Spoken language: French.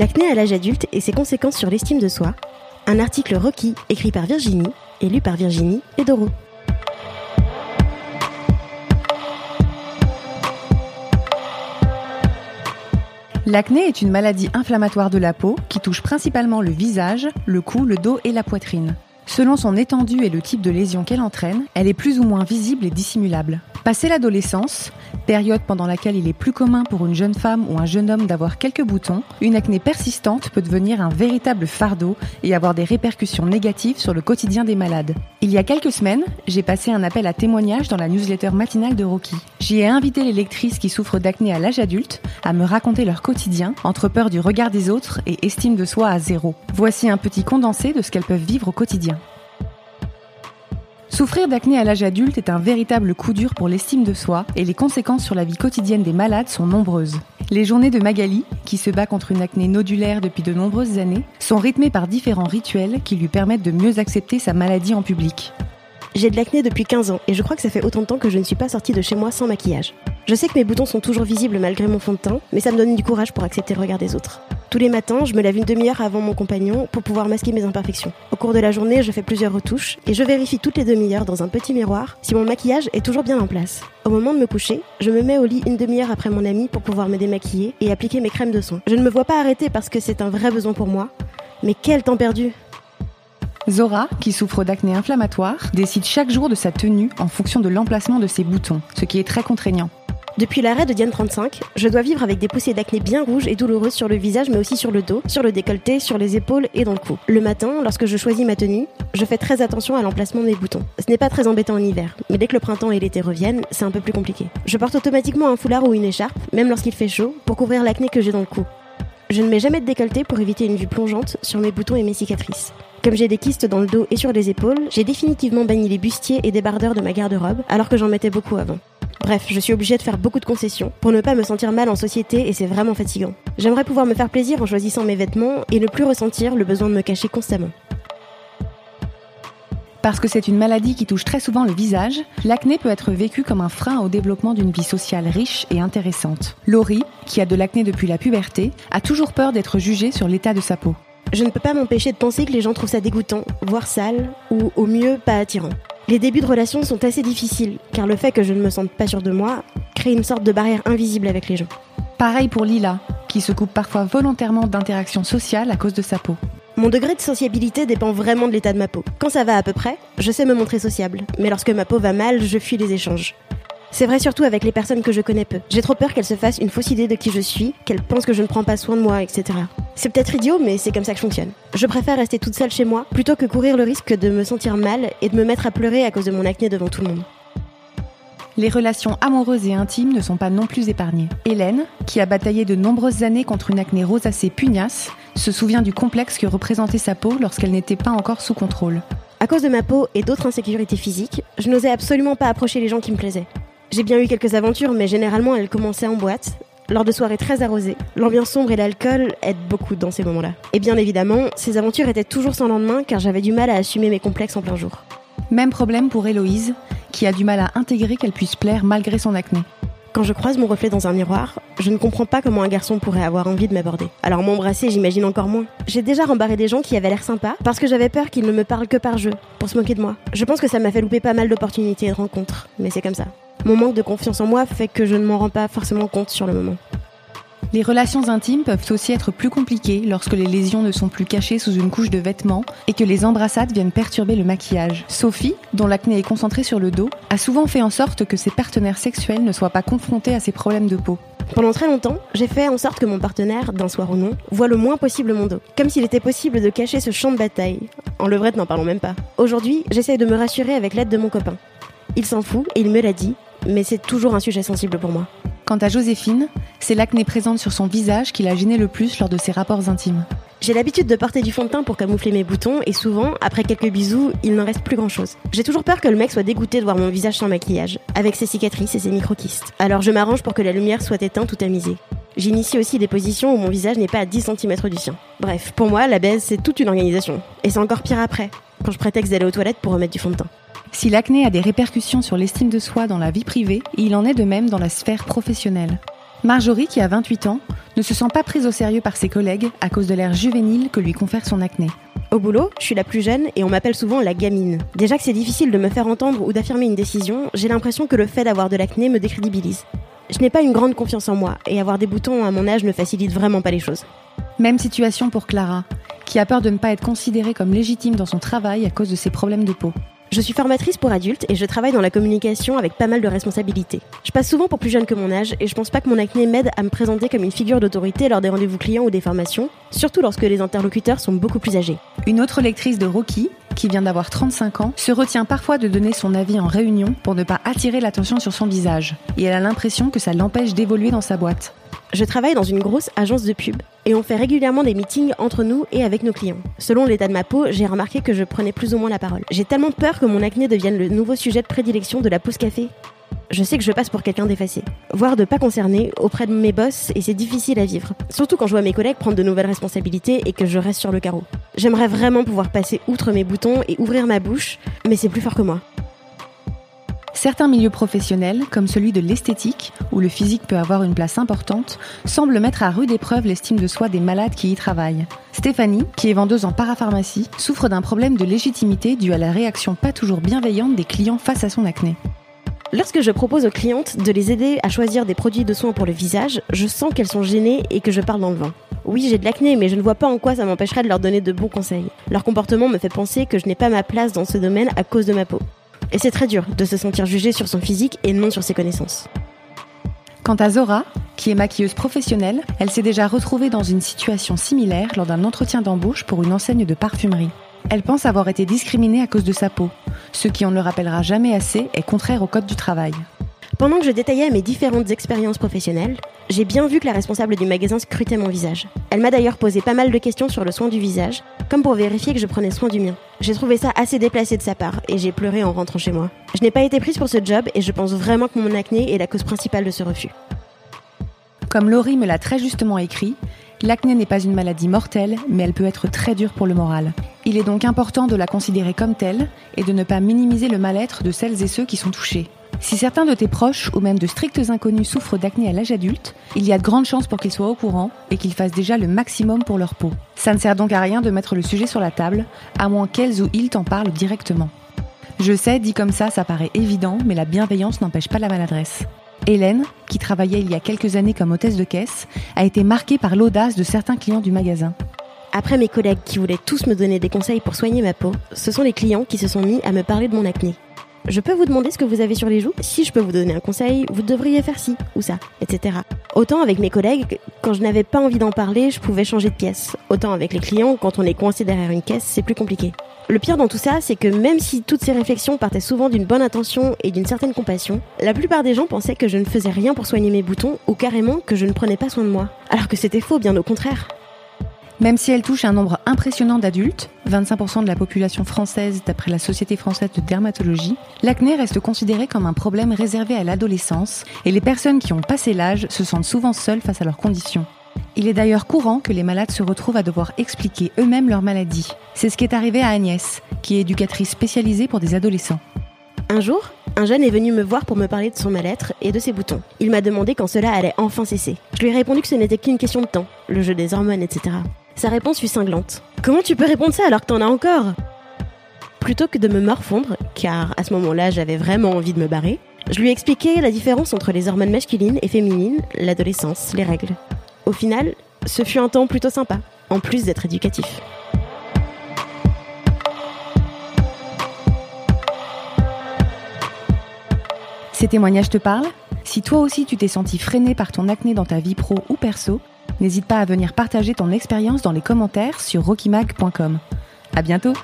L'acné à l'âge adulte et ses conséquences sur l'estime de soi. Un article Rocky écrit par Virginie et lu par Virginie et Doro. L'acné est une maladie inflammatoire de la peau qui touche principalement le visage, le cou, le dos et la poitrine. Selon son étendue et le type de lésion qu'elle entraîne, elle est plus ou moins visible et dissimulable. Passé l'adolescence, période pendant laquelle il est plus commun pour une jeune femme ou un jeune homme d'avoir quelques boutons, une acné persistante peut devenir un véritable fardeau et avoir des répercussions négatives sur le quotidien des malades. Il y a quelques semaines, j'ai passé un appel à témoignage dans la newsletter matinale de Rocky. J'y ai invité les lectrices qui souffrent d'acné à l'âge adulte à me raconter leur quotidien entre peur du regard des autres et estime de soi à zéro. Voici un petit condensé de ce qu'elles peuvent vivre au quotidien. Souffrir d'acné à l'âge adulte est un véritable coup dur pour l'estime de soi et les conséquences sur la vie quotidienne des malades sont nombreuses. Les journées de Magali, qui se bat contre une acné nodulaire depuis de nombreuses années, sont rythmées par différents rituels qui lui permettent de mieux accepter sa maladie en public. J'ai de l'acné depuis 15 ans et je crois que ça fait autant de temps que je ne suis pas sortie de chez moi sans maquillage. Je sais que mes boutons sont toujours visibles malgré mon fond de teint, mais ça me donne du courage pour accepter le regard des autres. Tous les matins, je me lave une demi-heure avant mon compagnon pour pouvoir masquer mes imperfections. Au cours de la journée, je fais plusieurs retouches et je vérifie toutes les demi-heures dans un petit miroir si mon maquillage est toujours bien en place. Au moment de me coucher, je me mets au lit une demi-heure après mon ami pour pouvoir me démaquiller et appliquer mes crèmes de soin. Je ne me vois pas arrêter parce que c'est un vrai besoin pour moi. Mais quel temps perdu Zora, qui souffre d'acné inflammatoire, décide chaque jour de sa tenue en fonction de l'emplacement de ses boutons, ce qui est très contraignant. Depuis l'arrêt de Diane 35, je dois vivre avec des poussées d'acné bien rouges et douloureuses sur le visage, mais aussi sur le dos, sur le décolleté, sur les épaules et dans le cou. Le matin, lorsque je choisis ma tenue, je fais très attention à l'emplacement de mes boutons. Ce n'est pas très embêtant en hiver, mais dès que le printemps et l'été reviennent, c'est un peu plus compliqué. Je porte automatiquement un foulard ou une écharpe, même lorsqu'il fait chaud, pour couvrir l'acné que j'ai dans le cou. Je ne mets jamais de décolleté pour éviter une vue plongeante sur mes boutons et mes cicatrices. Comme j'ai des kystes dans le dos et sur les épaules, j'ai définitivement banni les bustiers et débardeurs de ma garde-robe, alors que j'en mettais beaucoup avant. Bref, je suis obligée de faire beaucoup de concessions pour ne pas me sentir mal en société et c'est vraiment fatigant. J'aimerais pouvoir me faire plaisir en choisissant mes vêtements et ne plus ressentir le besoin de me cacher constamment. Parce que c'est une maladie qui touche très souvent le visage, l'acné peut être vécu comme un frein au développement d'une vie sociale riche et intéressante. Laurie, qui a de l'acné depuis la puberté, a toujours peur d'être jugée sur l'état de sa peau. Je ne peux pas m'empêcher de penser que les gens trouvent ça dégoûtant, voire sale, ou au mieux pas attirant. Les débuts de relation sont assez difficiles, car le fait que je ne me sente pas sûre de moi crée une sorte de barrière invisible avec les gens. Pareil pour Lila, qui se coupe parfois volontairement d'interactions sociales à cause de sa peau. Mon degré de sociabilité dépend vraiment de l'état de ma peau. Quand ça va à peu près, je sais me montrer sociable, mais lorsque ma peau va mal, je fuis les échanges. C'est vrai surtout avec les personnes que je connais peu. J'ai trop peur qu'elles se fassent une fausse idée de qui je suis, qu'elles pensent que je ne prends pas soin de moi, etc. C'est peut-être idiot, mais c'est comme ça que je fonctionne. Je préfère rester toute seule chez moi plutôt que courir le risque de me sentir mal et de me mettre à pleurer à cause de mon acné devant tout le monde. Les relations amoureuses et intimes ne sont pas non plus épargnées. Hélène, qui a bataillé de nombreuses années contre une acné rosacée pugnace, se souvient du complexe que représentait sa peau lorsqu'elle n'était pas encore sous contrôle. À cause de ma peau et d'autres insécurités physiques, je n'osais absolument pas approcher les gens qui me plaisaient. J'ai bien eu quelques aventures, mais généralement elles commençaient en boîte, lors de soirées très arrosées. L'ambiance sombre et l'alcool aident beaucoup dans ces moments-là. Et bien évidemment, ces aventures étaient toujours sans lendemain car j'avais du mal à assumer mes complexes en plein jour. Même problème pour Héloïse, qui a du mal à intégrer qu'elle puisse plaire malgré son acné. Quand je croise mon reflet dans un miroir, je ne comprends pas comment un garçon pourrait avoir envie de m'aborder. Alors m'embrasser, j'imagine encore moins. J'ai déjà rembarré des gens qui avaient l'air sympas parce que j'avais peur qu'ils ne me parlent que par jeu, pour se moquer de moi. Je pense que ça m'a fait louper pas mal d'opportunités et de rencontres, mais c'est comme ça. Mon manque de confiance en moi fait que je ne m'en rends pas forcément compte sur le moment. Les relations intimes peuvent aussi être plus compliquées lorsque les lésions ne sont plus cachées sous une couche de vêtements et que les embrassades viennent perturber le maquillage. Sophie, dont l'acné est concentré sur le dos, a souvent fait en sorte que ses partenaires sexuels ne soient pas confrontés à ces problèmes de peau. Pendant très longtemps, j'ai fait en sorte que mon partenaire, d'un soir ou non, voit le moins possible mon dos. Comme s'il était possible de cacher ce champ de bataille. En levrette, n'en parlons même pas. Aujourd'hui, j'essaye de me rassurer avec l'aide de mon copain. Il s'en fout et il me l'a dit, mais c'est toujours un sujet sensible pour moi. Quant à Joséphine, c'est l'acné présente sur son visage qui l'a gêné le plus lors de ses rapports intimes. J'ai l'habitude de porter du fond de teint pour camoufler mes boutons et souvent, après quelques bisous, il n'en reste plus grand chose. J'ai toujours peur que le mec soit dégoûté de voir mon visage sans maquillage, avec ses cicatrices et ses microkystes. Alors je m'arrange pour que la lumière soit éteinte ou tamisée. J'initie aussi des positions où mon visage n'est pas à 10 cm du sien. Bref, pour moi, la baise, c'est toute une organisation. Et c'est encore pire après, quand je prétexte d'aller aux toilettes pour remettre du fond de teint. Si l'acné a des répercussions sur l'estime de soi dans la vie privée, il en est de même dans la sphère professionnelle. Marjorie, qui a 28 ans, ne se sent pas prise au sérieux par ses collègues à cause de l'air juvénile que lui confère son acné. Au boulot, je suis la plus jeune et on m'appelle souvent la gamine. Déjà que c'est difficile de me faire entendre ou d'affirmer une décision, j'ai l'impression que le fait d'avoir de l'acné me décrédibilise. Je n'ai pas une grande confiance en moi et avoir des boutons à mon âge ne facilite vraiment pas les choses. Même situation pour Clara, qui a peur de ne pas être considérée comme légitime dans son travail à cause de ses problèmes de peau. Je suis formatrice pour adultes et je travaille dans la communication avec pas mal de responsabilités. Je passe souvent pour plus jeune que mon âge et je pense pas que mon acné m'aide à me présenter comme une figure d'autorité lors des rendez-vous clients ou des formations, surtout lorsque les interlocuteurs sont beaucoup plus âgés. Une autre lectrice de Rocky, qui vient d'avoir 35 ans, se retient parfois de donner son avis en réunion pour ne pas attirer l'attention sur son visage. Et elle a l'impression que ça l'empêche d'évoluer dans sa boîte. Je travaille dans une grosse agence de pub et on fait régulièrement des meetings entre nous et avec nos clients. Selon l'état de ma peau, j'ai remarqué que je prenais plus ou moins la parole. J'ai tellement peur que mon acné devienne le nouveau sujet de prédilection de la pause café. Je sais que je passe pour quelqu'un d'effacé, voire de pas concerné auprès de mes boss et c'est difficile à vivre. Surtout quand je vois mes collègues prendre de nouvelles responsabilités et que je reste sur le carreau. J'aimerais vraiment pouvoir passer outre mes boutons et ouvrir ma bouche, mais c'est plus fort que moi. Certains milieux professionnels, comme celui de l'esthétique, où le physique peut avoir une place importante, semblent mettre à rude épreuve l'estime de soi des malades qui y travaillent. Stéphanie, qui est vendeuse en parapharmacie, souffre d'un problème de légitimité dû à la réaction pas toujours bienveillante des clients face à son acné. Lorsque je propose aux clientes de les aider à choisir des produits de soins pour le visage, je sens qu'elles sont gênées et que je parle dans le vent. Oui, j'ai de l'acné, mais je ne vois pas en quoi ça m'empêcherait de leur donner de bons conseils. Leur comportement me fait penser que je n'ai pas ma place dans ce domaine à cause de ma peau. Et c'est très dur de se sentir jugé sur son physique et non sur ses connaissances. Quant à Zora, qui est maquilleuse professionnelle, elle s'est déjà retrouvée dans une situation similaire lors d'un entretien d'embauche pour une enseigne de parfumerie. Elle pense avoir été discriminée à cause de sa peau, ce qui, on ne le rappellera jamais assez, est contraire au code du travail. Pendant que je détaillais mes différentes expériences professionnelles, j'ai bien vu que la responsable du magasin scrutait mon visage. Elle m'a d'ailleurs posé pas mal de questions sur le soin du visage, comme pour vérifier que je prenais soin du mien. J'ai trouvé ça assez déplacé de sa part et j'ai pleuré en rentrant chez moi. Je n'ai pas été prise pour ce job et je pense vraiment que mon acné est la cause principale de ce refus. Comme Laurie me l'a très justement écrit, l'acné n'est pas une maladie mortelle, mais elle peut être très dure pour le moral. Il est donc important de la considérer comme telle et de ne pas minimiser le mal-être de celles et ceux qui sont touchés. Si certains de tes proches ou même de stricts inconnus souffrent d'acné à l'âge adulte, il y a de grandes chances pour qu'ils soient au courant et qu'ils fassent déjà le maximum pour leur peau. Ça ne sert donc à rien de mettre le sujet sur la table, à moins qu'elles ou ils t'en parlent directement. Je sais, dit comme ça, ça paraît évident, mais la bienveillance n'empêche pas la maladresse. Hélène, qui travaillait il y a quelques années comme hôtesse de caisse, a été marquée par l'audace de certains clients du magasin. Après mes collègues qui voulaient tous me donner des conseils pour soigner ma peau, ce sont les clients qui se sont mis à me parler de mon acné. Je peux vous demander ce que vous avez sur les joues Si je peux vous donner un conseil, vous devriez faire ci ou ça, etc. Autant avec mes collègues, quand je n'avais pas envie d'en parler, je pouvais changer de pièce. Autant avec les clients, quand on est coincé derrière une caisse, c'est plus compliqué. Le pire dans tout ça, c'est que même si toutes ces réflexions partaient souvent d'une bonne intention et d'une certaine compassion, la plupart des gens pensaient que je ne faisais rien pour soigner mes boutons ou carrément que je ne prenais pas soin de moi. Alors que c'était faux, bien au contraire. Même si elle touche un nombre impressionnant d'adultes, 25% de la population française d'après la Société française de dermatologie, l'acné reste considéré comme un problème réservé à l'adolescence et les personnes qui ont passé l'âge se sentent souvent seules face à leurs conditions. Il est d'ailleurs courant que les malades se retrouvent à devoir expliquer eux-mêmes leur maladie. C'est ce qui est arrivé à Agnès, qui est éducatrice spécialisée pour des adolescents. Un jour, un jeune est venu me voir pour me parler de son mal-être et de ses boutons. Il m'a demandé quand cela allait enfin cesser. Je lui ai répondu que ce n'était qu'une question de temps, le jeu des hormones, etc. Sa réponse fut cinglante. Comment tu peux répondre ça alors que t'en as encore? Plutôt que de me morfondre, car à ce moment-là j'avais vraiment envie de me barrer, je lui ai expliqué la différence entre les hormones masculines et féminines, l'adolescence, les règles. Au final, ce fut un temps plutôt sympa, en plus d'être éducatif. Ces témoignages te parlent? Si toi aussi tu t'es senti freiné par ton acné dans ta vie pro ou perso, N'hésite pas à venir partager ton expérience dans les commentaires sur rockymag.com. À bientôt!